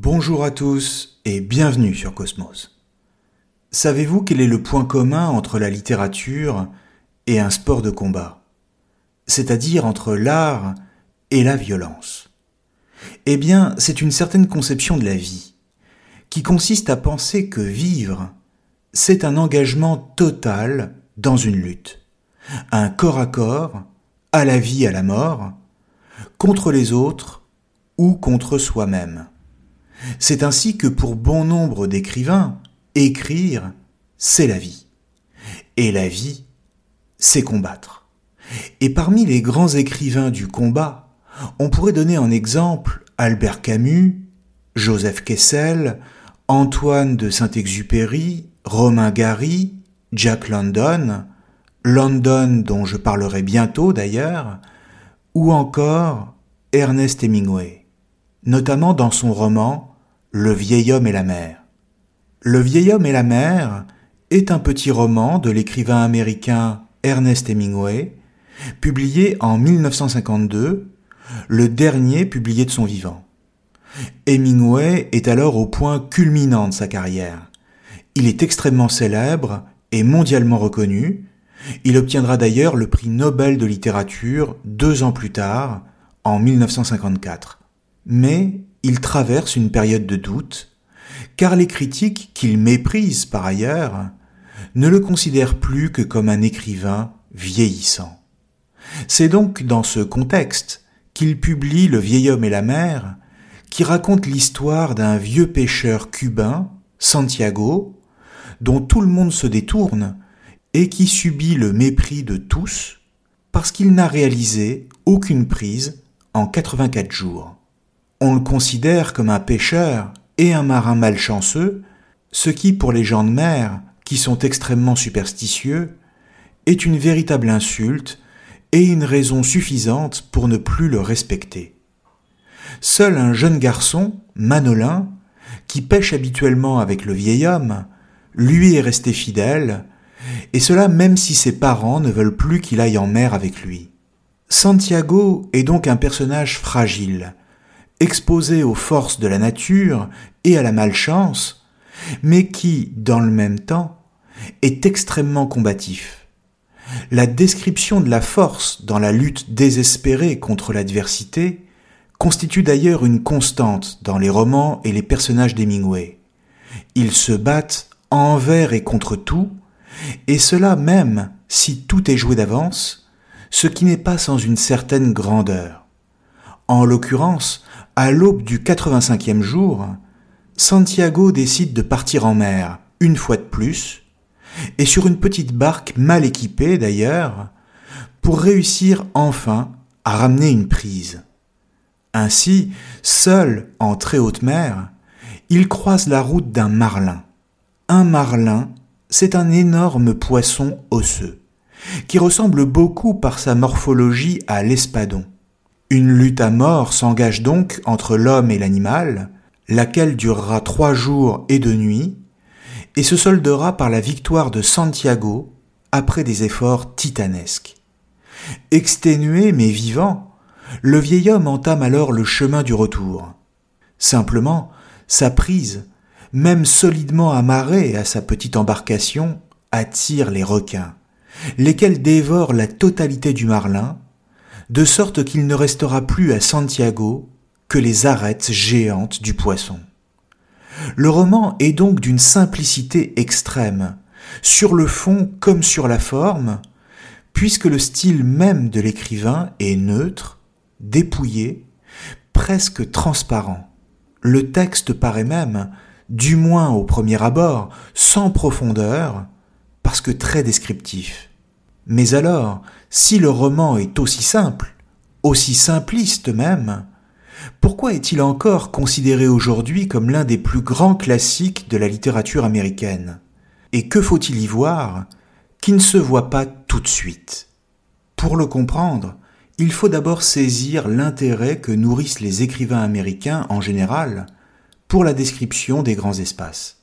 Bonjour à tous et bienvenue sur Cosmos. Savez-vous quel est le point commun entre la littérature et un sport de combat? C'est-à-dire entre l'art et la violence Eh bien, c'est une certaine conception de la vie, qui consiste à penser que vivre, c'est un engagement total dans une lutte, un corps à corps, à la vie, à la mort, contre les autres ou contre soi-même. C'est ainsi que pour bon nombre d'écrivains, écrire, c'est la vie. Et la vie, c'est combattre. Et parmi les grands écrivains du combat, on pourrait donner en exemple Albert Camus, Joseph Kessel, Antoine de Saint-Exupéry, Romain Gary, Jack London, London dont je parlerai bientôt d'ailleurs, ou encore Ernest Hemingway, notamment dans son roman Le vieil homme et la mer. Le vieil homme et la mer est un petit roman de l'écrivain américain Ernest Hemingway, publié en 1952, le dernier publié de son vivant. Hemingway est alors au point culminant de sa carrière. Il est extrêmement célèbre et mondialement reconnu. Il obtiendra d'ailleurs le prix Nobel de littérature deux ans plus tard, en 1954. Mais il traverse une période de doute, car les critiques qu'il méprise par ailleurs ne le considèrent plus que comme un écrivain vieillissant. C'est donc dans ce contexte qu'il publie Le vieil homme et la mer, qui raconte l'histoire d'un vieux pêcheur cubain, Santiago, dont tout le monde se détourne et qui subit le mépris de tous parce qu'il n'a réalisé aucune prise en 84 jours. On le considère comme un pêcheur et un marin malchanceux, ce qui pour les gens de mer, qui sont extrêmement superstitieux, est une véritable insulte et une raison suffisante pour ne plus le respecter. Seul un jeune garçon, Manolin, qui pêche habituellement avec le vieil homme, lui est resté fidèle, et cela même si ses parents ne veulent plus qu'il aille en mer avec lui. Santiago est donc un personnage fragile, exposé aux forces de la nature et à la malchance, mais qui, dans le même temps, est extrêmement combatif. La description de la force dans la lutte désespérée contre l'adversité constitue d'ailleurs une constante dans les romans et les personnages d'Hemingway. Ils se battent envers et contre tout, et cela même si tout est joué d'avance, ce qui n'est pas sans une certaine grandeur. En l'occurrence, à l'aube du 85e jour, Santiago décide de partir en mer, une fois de plus, et sur une petite barque mal équipée d'ailleurs, pour réussir enfin à ramener une prise. Ainsi, seul en très haute mer, il croise la route d'un marlin. Un marlin, c'est un énorme poisson osseux, qui ressemble beaucoup par sa morphologie à l'espadon. Une lutte à mort s'engage donc entre l'homme et l'animal, laquelle durera trois jours et deux nuits, et se soldera par la victoire de Santiago après des efforts titanesques. Exténué mais vivant, le vieil homme entame alors le chemin du retour. Simplement, sa prise, même solidement amarrée à sa petite embarcation, attire les requins, lesquels dévorent la totalité du marlin, de sorte qu'il ne restera plus à Santiago que les arêtes géantes du poisson. Le roman est donc d'une simplicité extrême, sur le fond comme sur la forme, puisque le style même de l'écrivain est neutre, dépouillé, presque transparent. Le texte paraît même, du moins au premier abord, sans profondeur, parce que très descriptif. Mais alors, si le roman est aussi simple, aussi simpliste même, pourquoi est-il encore considéré aujourd'hui comme l'un des plus grands classiques de la littérature américaine? Et que faut-il y voir qui ne se voit pas tout de suite? Pour le comprendre, il faut d'abord saisir l'intérêt que nourrissent les écrivains américains en général pour la description des grands espaces.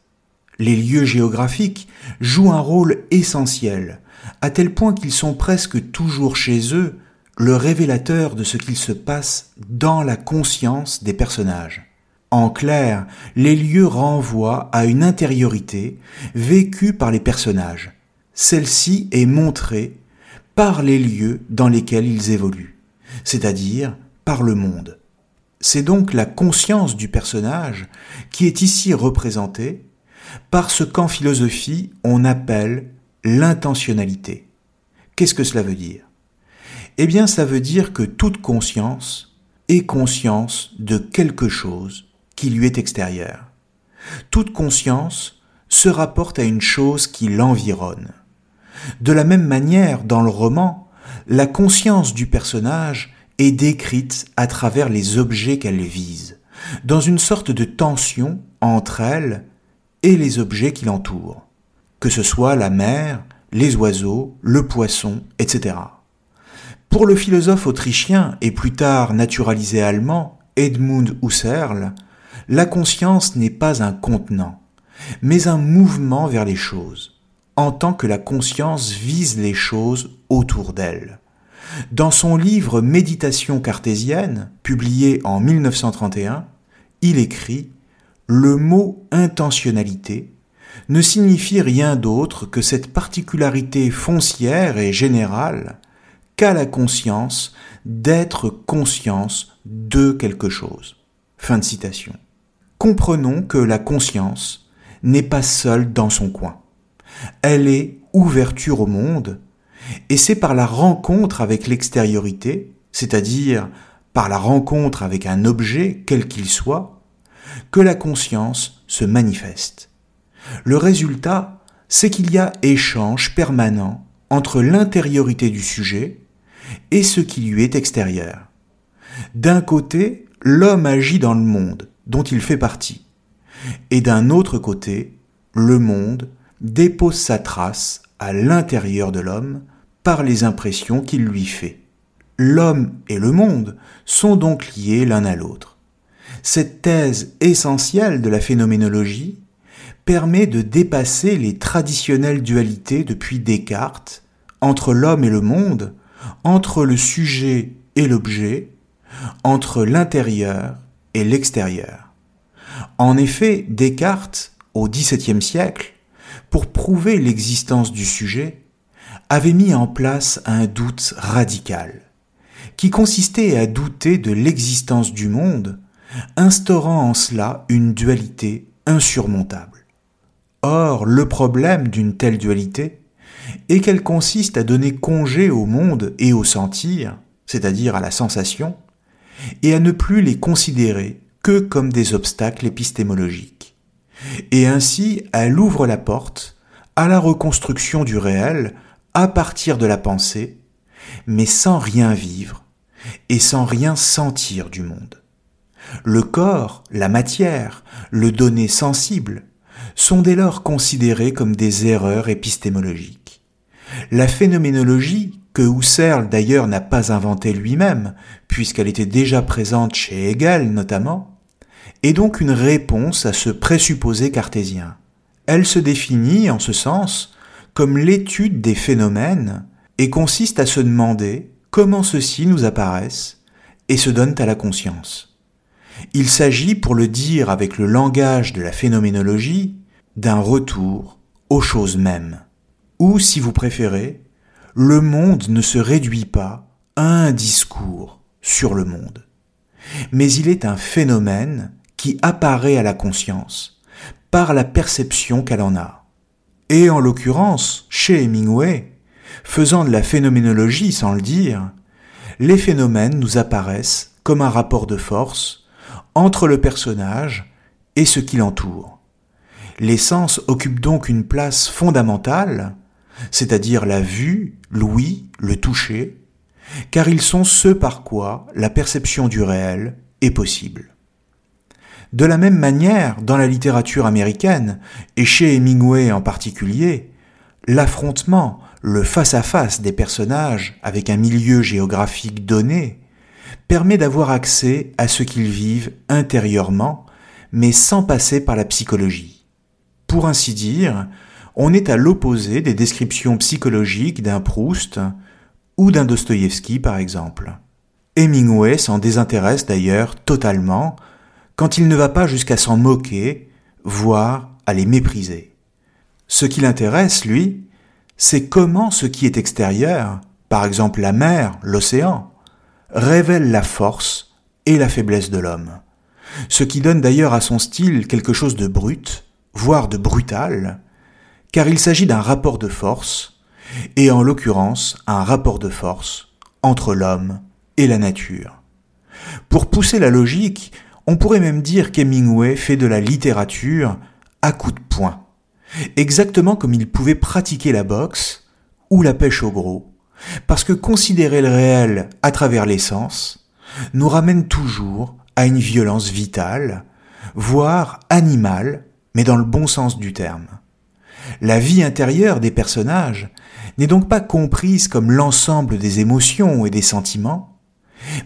Les lieux géographiques jouent un rôle essentiel, à tel point qu'ils sont presque toujours chez eux le révélateur de ce qu'il se passe dans la conscience des personnages. En clair, les lieux renvoient à une intériorité vécue par les personnages. Celle-ci est montrée par les lieux dans lesquels ils évoluent, c'est-à-dire par le monde. C'est donc la conscience du personnage qui est ici représentée par ce qu'en philosophie on appelle l'intentionnalité. Qu'est-ce que cela veut dire? Eh bien ça veut dire que toute conscience est conscience de quelque chose qui lui est extérieur. Toute conscience se rapporte à une chose qui l'environne. De la même manière, dans le roman, la conscience du personnage est décrite à travers les objets qu'elle vise, dans une sorte de tension entre elle les objets qui l'entourent, que ce soit la mer, les oiseaux, le poisson, etc. Pour le philosophe autrichien et plus tard naturalisé allemand Edmund Husserl, la conscience n'est pas un contenant, mais un mouvement vers les choses, en tant que la conscience vise les choses autour d'elle. Dans son livre Méditation cartésienne, publié en 1931, il écrit Le mot intentionnalité ne signifie rien d'autre que cette particularité foncière et générale qu'à la conscience d'être conscience de quelque chose. Fin de citation. Comprenons que la conscience n'est pas seule dans son coin. Elle est ouverture au monde, et c'est par la rencontre avec l'extériorité, c'est-à-dire par la rencontre avec un objet quel qu'il soit, que la conscience se manifeste. Le résultat, c'est qu'il y a échange permanent entre l'intériorité du sujet et ce qui lui est extérieur. D'un côté, l'homme agit dans le monde dont il fait partie, et d'un autre côté, le monde dépose sa trace à l'intérieur de l'homme par les impressions qu'il lui fait. L'homme et le monde sont donc liés l'un à l'autre. Cette thèse essentielle de la phénoménologie permet de dépasser les traditionnelles dualités depuis Descartes entre l'homme et le monde entre le sujet et l'objet, entre l'intérieur et l'extérieur. En effet, Descartes, au XVIIe siècle, pour prouver l'existence du sujet, avait mis en place un doute radical, qui consistait à douter de l'existence du monde, instaurant en cela une dualité insurmontable. Or, le problème d'une telle dualité et qu'elle consiste à donner congé au monde et au sentir, c'est-à-dire à la sensation, et à ne plus les considérer que comme des obstacles épistémologiques. Et ainsi, elle ouvre la porte à la reconstruction du réel à partir de la pensée, mais sans rien vivre et sans rien sentir du monde. Le corps, la matière, le donné sensible, sont dès lors considérés comme des erreurs épistémologiques. La phénoménologie, que Husserl d'ailleurs n'a pas inventée lui-même, puisqu'elle était déjà présente chez Hegel notamment, est donc une réponse à ce présupposé cartésien. Elle se définit, en ce sens, comme l'étude des phénomènes et consiste à se demander comment ceux-ci nous apparaissent et se donnent à la conscience. Il s'agit, pour le dire avec le langage de la phénoménologie, d'un retour aux choses mêmes. Ou, si vous préférez, le monde ne se réduit pas à un discours sur le monde. mais il est un phénomène qui apparaît à la conscience par la perception qu'elle en a. Et en l'occurrence, chez Hemingway, faisant de la phénoménologie sans le dire, les phénomènes nous apparaissent comme un rapport de force entre le personnage et ce qui l'entoure. Les sens occupent donc une place fondamentale, c'est-à-dire la vue, l'ouïe, le toucher, car ils sont ceux par quoi la perception du réel est possible. De la même manière, dans la littérature américaine, et chez Hemingway en particulier, l'affrontement, le face-à-face des personnages avec un milieu géographique donné, permet d'avoir accès à ce qu'ils vivent intérieurement, mais sans passer par la psychologie. Pour ainsi dire, on est à l'opposé des descriptions psychologiques d'un Proust ou d'un Dostoïevski par exemple. Hemingway s'en désintéresse d'ailleurs totalement quand il ne va pas jusqu'à s'en moquer, voire à les mépriser. Ce qui l'intéresse, lui, c'est comment ce qui est extérieur, par exemple la mer, l'océan, révèle la force et la faiblesse de l'homme. Ce qui donne d'ailleurs à son style quelque chose de brut, voire de brutal, car il s'agit d'un rapport de force, et en l'occurrence un rapport de force entre l'homme et la nature. Pour pousser la logique, on pourrait même dire qu'Hemingway fait de la littérature à coups de poing, exactement comme il pouvait pratiquer la boxe ou la pêche au gros, parce que considérer le réel à travers les sens nous ramène toujours à une violence vitale, voire animale, mais dans le bon sens du terme. La vie intérieure des personnages n'est donc pas comprise comme l'ensemble des émotions et des sentiments,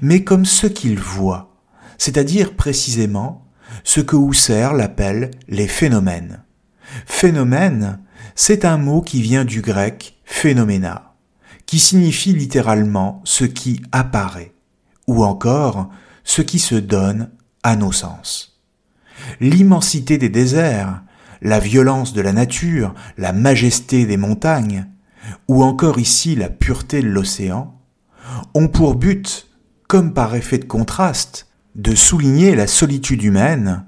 mais comme ce qu'ils voient, c'est-à-dire précisément ce que Husserl appelle les phénomènes. Phénomène, c'est un mot qui vient du grec phénoména, qui signifie littéralement ce qui apparaît, ou encore ce qui se donne à nos sens. L'immensité des déserts, la violence de la nature, la majesté des montagnes, ou encore ici la pureté de l'océan, ont pour but, comme par effet de contraste, de souligner la solitude humaine,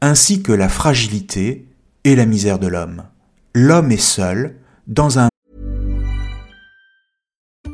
ainsi que la fragilité et la misère de l'homme. L'homme est seul dans un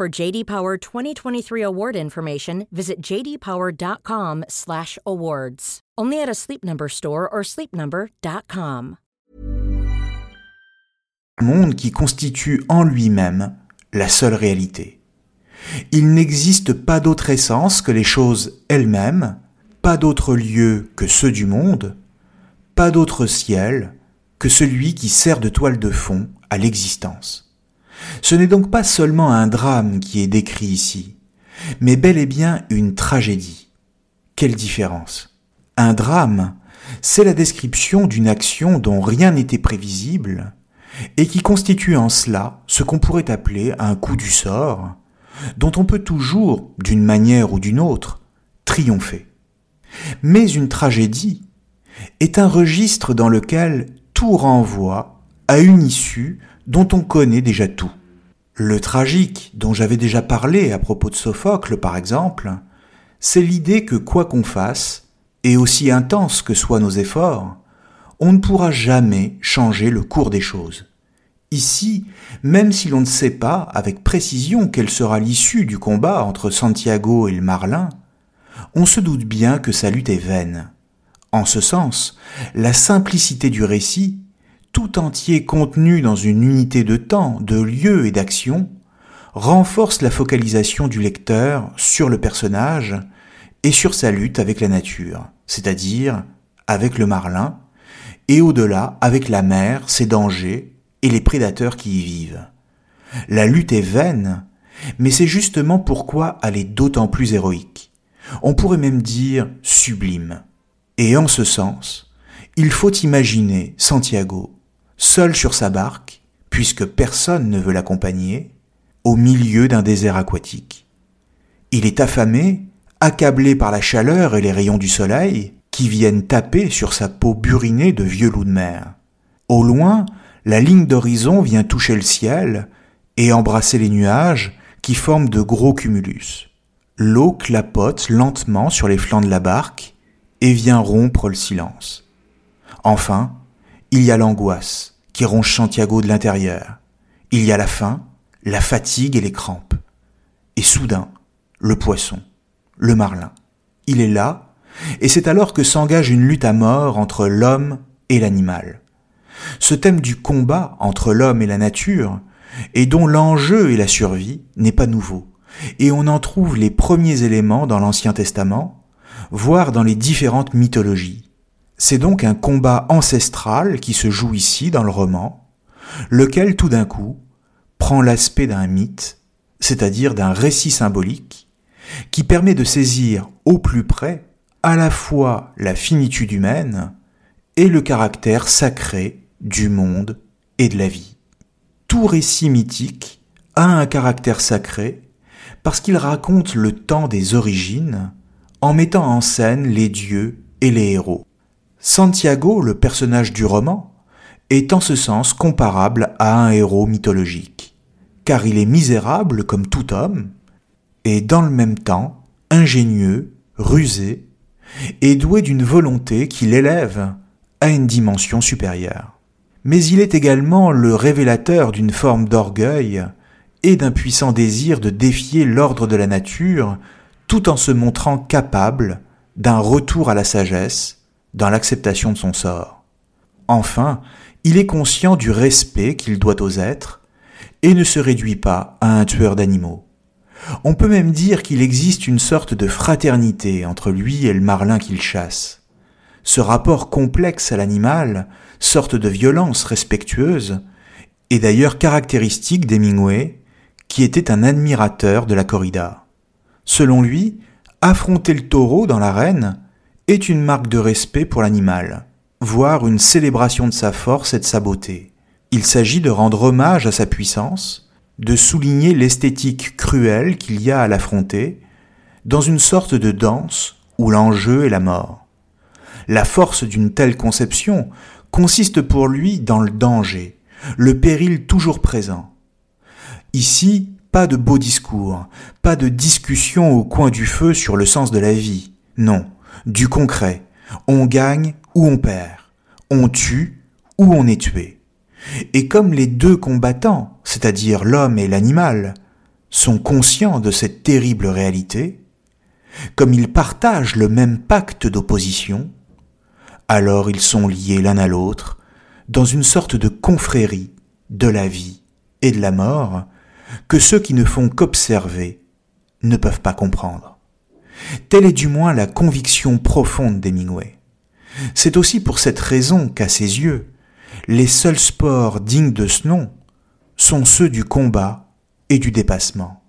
For JD Power 2023 award information, visit jdpower.com/awards. Only at a Sleep Number store or sleepnumber.com. monde qui constitue en lui-même la seule réalité. Il n'existe pas d'autre essence que les choses elles-mêmes, pas d'autre lieu que ceux du monde, pas d'autre ciel que celui qui sert de toile de fond à l'existence. Ce n'est donc pas seulement un drame qui est décrit ici, mais bel et bien une tragédie. Quelle différence Un drame, c'est la description d'une action dont rien n'était prévisible, et qui constitue en cela ce qu'on pourrait appeler un coup du sort, dont on peut toujours, d'une manière ou d'une autre, triompher. Mais une tragédie est un registre dans lequel tout renvoie à une issue dont on connaît déjà tout. Le tragique, dont j'avais déjà parlé à propos de Sophocle par exemple, c'est l'idée que quoi qu'on fasse, et aussi intense que soient nos efforts, on ne pourra jamais changer le cours des choses. Ici, même si l'on ne sait pas avec précision quelle sera l'issue du combat entre Santiago et le Marlin, on se doute bien que sa lutte est vaine. En ce sens, la simplicité du récit, tout entier contenu dans une unité de temps, de lieu et d'action, renforce la focalisation du lecteur sur le personnage et sur sa lutte avec la nature, c'est-à-dire avec le marlin, et au-delà avec la mer, ses dangers et les prédateurs qui y vivent. La lutte est vaine, mais c'est justement pourquoi elle est d'autant plus héroïque. On pourrait même dire sublime. Et en ce sens, il faut imaginer Santiago, seul sur sa barque, puisque personne ne veut l'accompagner, au milieu d'un désert aquatique. Il est affamé accablé par la chaleur et les rayons du soleil, qui viennent taper sur sa peau burinée de vieux loup de mer. Au loin, la ligne d'horizon vient toucher le ciel et embrasser les nuages qui forment de gros cumulus. L'eau clapote lentement sur les flancs de la barque et vient rompre le silence. Enfin, il y a l'angoisse qui ronge Santiago de l'intérieur. Il y a la faim, la fatigue et les crampes. Et soudain, le poisson le marlin. Il est là, et c'est alors que s'engage une lutte à mort entre l'homme et l'animal. Ce thème du combat entre l'homme et la nature, et dont l'enjeu est la survie, n'est pas nouveau, et on en trouve les premiers éléments dans l'Ancien Testament, voire dans les différentes mythologies. C'est donc un combat ancestral qui se joue ici dans le roman, lequel tout d'un coup prend l'aspect d'un mythe, c'est-à-dire d'un récit symbolique, qui permet de saisir au plus près à la fois la finitude humaine et le caractère sacré du monde et de la vie. Tout récit mythique a un caractère sacré parce qu'il raconte le temps des origines en mettant en scène les dieux et les héros. Santiago, le personnage du roman, est en ce sens comparable à un héros mythologique, car il est misérable comme tout homme, et dans le même temps ingénieux, rusé, et doué d'une volonté qui l'élève à une dimension supérieure. Mais il est également le révélateur d'une forme d'orgueil et d'un puissant désir de défier l'ordre de la nature tout en se montrant capable d'un retour à la sagesse dans l'acceptation de son sort. Enfin, il est conscient du respect qu'il doit aux êtres et ne se réduit pas à un tueur d'animaux. On peut même dire qu'il existe une sorte de fraternité entre lui et le marlin qu'il chasse. Ce rapport complexe à l'animal, sorte de violence respectueuse, est d'ailleurs caractéristique d'Hemingway, qui était un admirateur de la corrida. Selon lui, affronter le taureau dans l'arène est une marque de respect pour l'animal, voire une célébration de sa force et de sa beauté. Il s'agit de rendre hommage à sa puissance, de souligner l'esthétique cruelle qu'il y a à l'affronter, dans une sorte de danse où l'enjeu est la mort. La force d'une telle conception consiste pour lui dans le danger, le péril toujours présent. Ici, pas de beaux discours, pas de discussion au coin du feu sur le sens de la vie, non, du concret. On gagne ou on perd, on tue ou on est tué. Et comme les deux combattants, c'est-à-dire l'homme et l'animal, sont conscients de cette terrible réalité, comme ils partagent le même pacte d'opposition, alors ils sont liés l'un à l'autre dans une sorte de confrérie de la vie et de la mort que ceux qui ne font qu'observer ne peuvent pas comprendre. Telle est du moins la conviction profonde d'Hemingway. C'est aussi pour cette raison qu'à ses yeux, les seuls sports dignes de ce nom sont ceux du combat et du dépassement,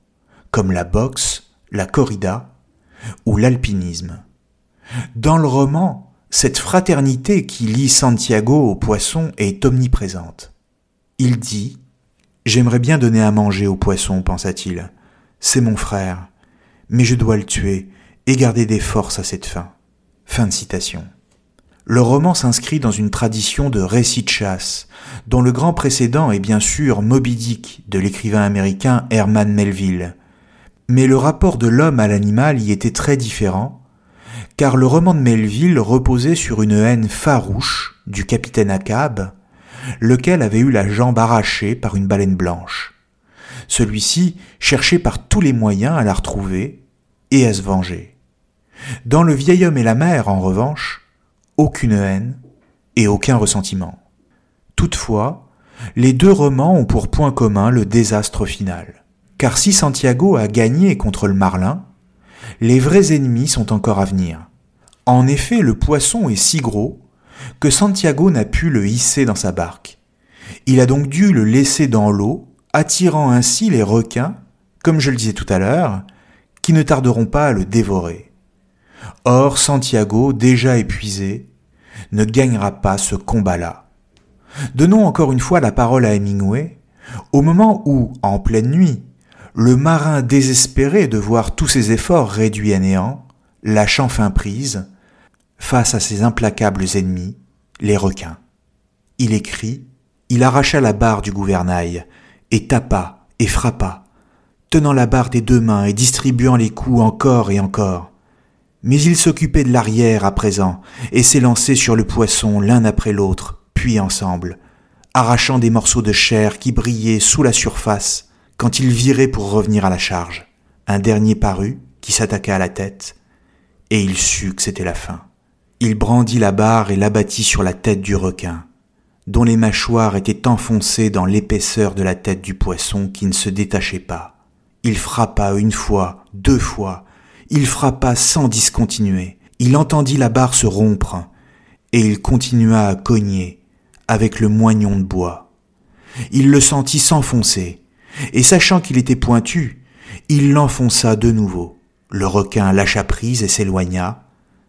comme la boxe, la corrida ou l'alpinisme. Dans le roman, cette fraternité qui lie Santiago au poisson est omniprésente. Il dit J'aimerais bien donner à manger au poisson, pensa-t-il. C'est mon frère, mais je dois le tuer et garder des forces à cette fin. Fin de citation. Le roman s'inscrit dans une tradition de récit de chasse, dont le grand précédent est bien sûr Moby Dick de l'écrivain américain Herman Melville. Mais le rapport de l'homme à l'animal y était très différent, car le roman de Melville reposait sur une haine farouche du capitaine Acab, lequel avait eu la jambe arrachée par une baleine blanche. Celui-ci cherchait par tous les moyens à la retrouver et à se venger. Dans Le vieil homme et la mer, en revanche, aucune haine et aucun ressentiment. Toutefois, les deux romans ont pour point commun le désastre final. Car si Santiago a gagné contre le marlin, les vrais ennemis sont encore à venir. En effet, le poisson est si gros que Santiago n'a pu le hisser dans sa barque. Il a donc dû le laisser dans l'eau, attirant ainsi les requins, comme je le disais tout à l'heure, qui ne tarderont pas à le dévorer. Or, Santiago, déjà épuisé, ne gagnera pas ce combat-là. Donnons encore une fois la parole à Hemingway, au moment où, en pleine nuit, le marin désespéré de voir tous ses efforts réduits à néant, lâchant fin prise, face à ses implacables ennemis, les requins. Il écrit, il arracha la barre du gouvernail, et tapa, et frappa, tenant la barre des deux mains et distribuant les coups encore et encore. Mais il s'occupait de l'arrière à présent, et s'élançait sur le poisson l'un après l'autre, puis ensemble, arrachant des morceaux de chair qui brillaient sous la surface quand il virait pour revenir à la charge. Un dernier parut, qui s'attaqua à la tête, et il sut que c'était la fin. Il brandit la barre et l'abattit sur la tête du requin, dont les mâchoires étaient enfoncées dans l'épaisseur de la tête du poisson qui ne se détachait pas. Il frappa une fois, deux fois, il frappa sans discontinuer. Il entendit la barre se rompre, et il continua à cogner avec le moignon de bois. Il le sentit s'enfoncer, et sachant qu'il était pointu, il l'enfonça de nouveau. Le requin lâcha prise et s'éloigna.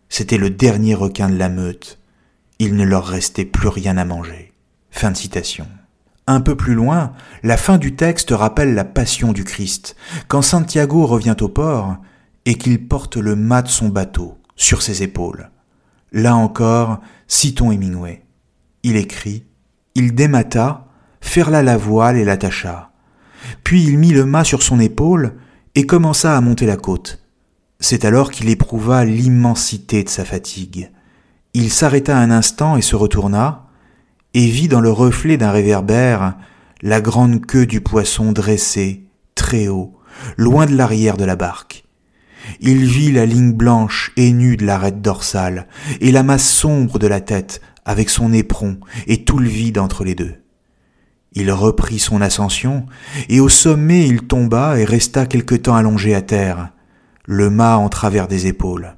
C'était le dernier requin de la meute. Il ne leur restait plus rien à manger. Fin de citation. Un peu plus loin, la fin du texte rappelle la passion du Christ. Quand Santiago revient au port, et qu'il porte le mât de son bateau sur ses épaules. Là encore, citons Hemingway. Il écrit Il démata, ferla la voile et l'attacha. Puis il mit le mât sur son épaule et commença à monter la côte. C'est alors qu'il éprouva l'immensité de sa fatigue. Il s'arrêta un instant et se retourna, et vit dans le reflet d'un réverbère la grande queue du poisson dressée, très haut, loin de l'arrière de la barque. Il vit la ligne blanche et nue de l'arête dorsale, et la masse sombre de la tête, avec son éperon et tout le vide entre les deux. Il reprit son ascension, et au sommet il tomba et resta quelque temps allongé à terre, le mât en travers des épaules.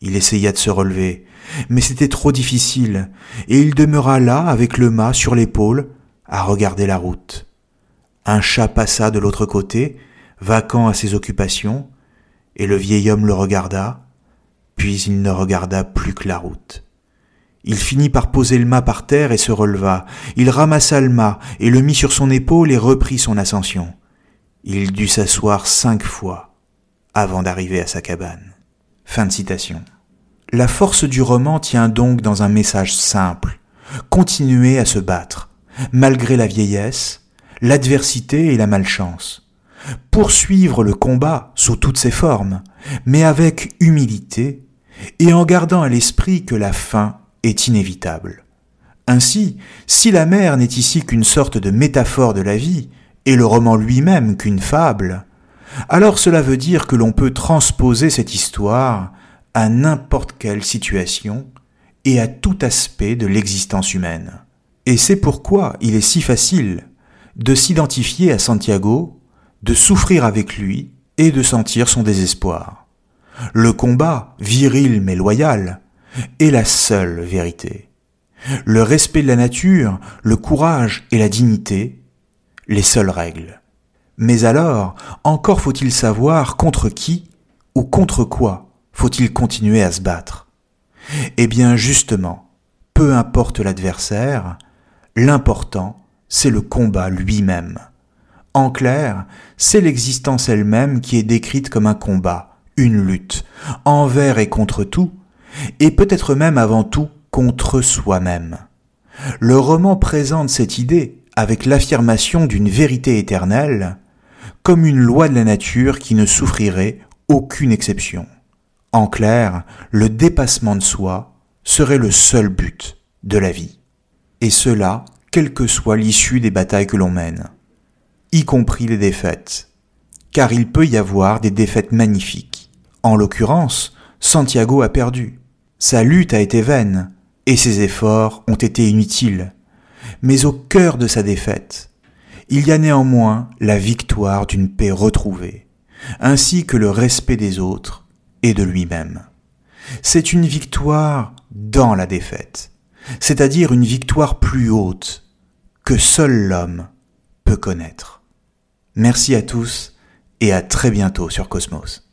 Il essaya de se relever, mais c'était trop difficile, et il demeura là avec le mât sur l'épaule, à regarder la route. Un chat passa de l'autre côté, vacant à ses occupations, et le vieil homme le regarda, puis il ne regarda plus que la route. Il finit par poser le mât par terre et se releva. Il ramassa le mât et le mit sur son épaule et reprit son ascension. Il dut s'asseoir cinq fois avant d'arriver à sa cabane. Fin de citation. La force du roman tient donc dans un message simple. Continuer à se battre, malgré la vieillesse, l'adversité et la malchance poursuivre le combat sous toutes ses formes, mais avec humilité et en gardant à l'esprit que la fin est inévitable. Ainsi, si la mer n'est ici qu'une sorte de métaphore de la vie, et le roman lui-même qu'une fable, alors cela veut dire que l'on peut transposer cette histoire à n'importe quelle situation et à tout aspect de l'existence humaine. Et c'est pourquoi il est si facile de s'identifier à Santiago de souffrir avec lui et de sentir son désespoir. Le combat, viril mais loyal, est la seule vérité. Le respect de la nature, le courage et la dignité, les seules règles. Mais alors, encore faut-il savoir contre qui ou contre quoi faut-il continuer à se battre? Eh bien justement, peu importe l'adversaire, l'important, c'est le combat lui-même. En clair, c'est l'existence elle-même qui est décrite comme un combat, une lutte, envers et contre tout, et peut-être même avant tout contre soi-même. Le roman présente cette idée avec l'affirmation d'une vérité éternelle, comme une loi de la nature qui ne souffrirait aucune exception. En clair, le dépassement de soi serait le seul but de la vie. Et cela, quelle que soit l'issue des batailles que l'on mène, y compris les défaites. Car il peut y avoir des défaites magnifiques. En l'occurrence, Santiago a perdu. Sa lutte a été vaine, et ses efforts ont été inutiles. Mais au cœur de sa défaite, il y a néanmoins la victoire d'une paix retrouvée, ainsi que le respect des autres et de lui-même. C'est une victoire dans la défaite, c'est-à-dire une victoire plus haute que seul l'homme peut connaître. Merci à tous et à très bientôt sur Cosmos.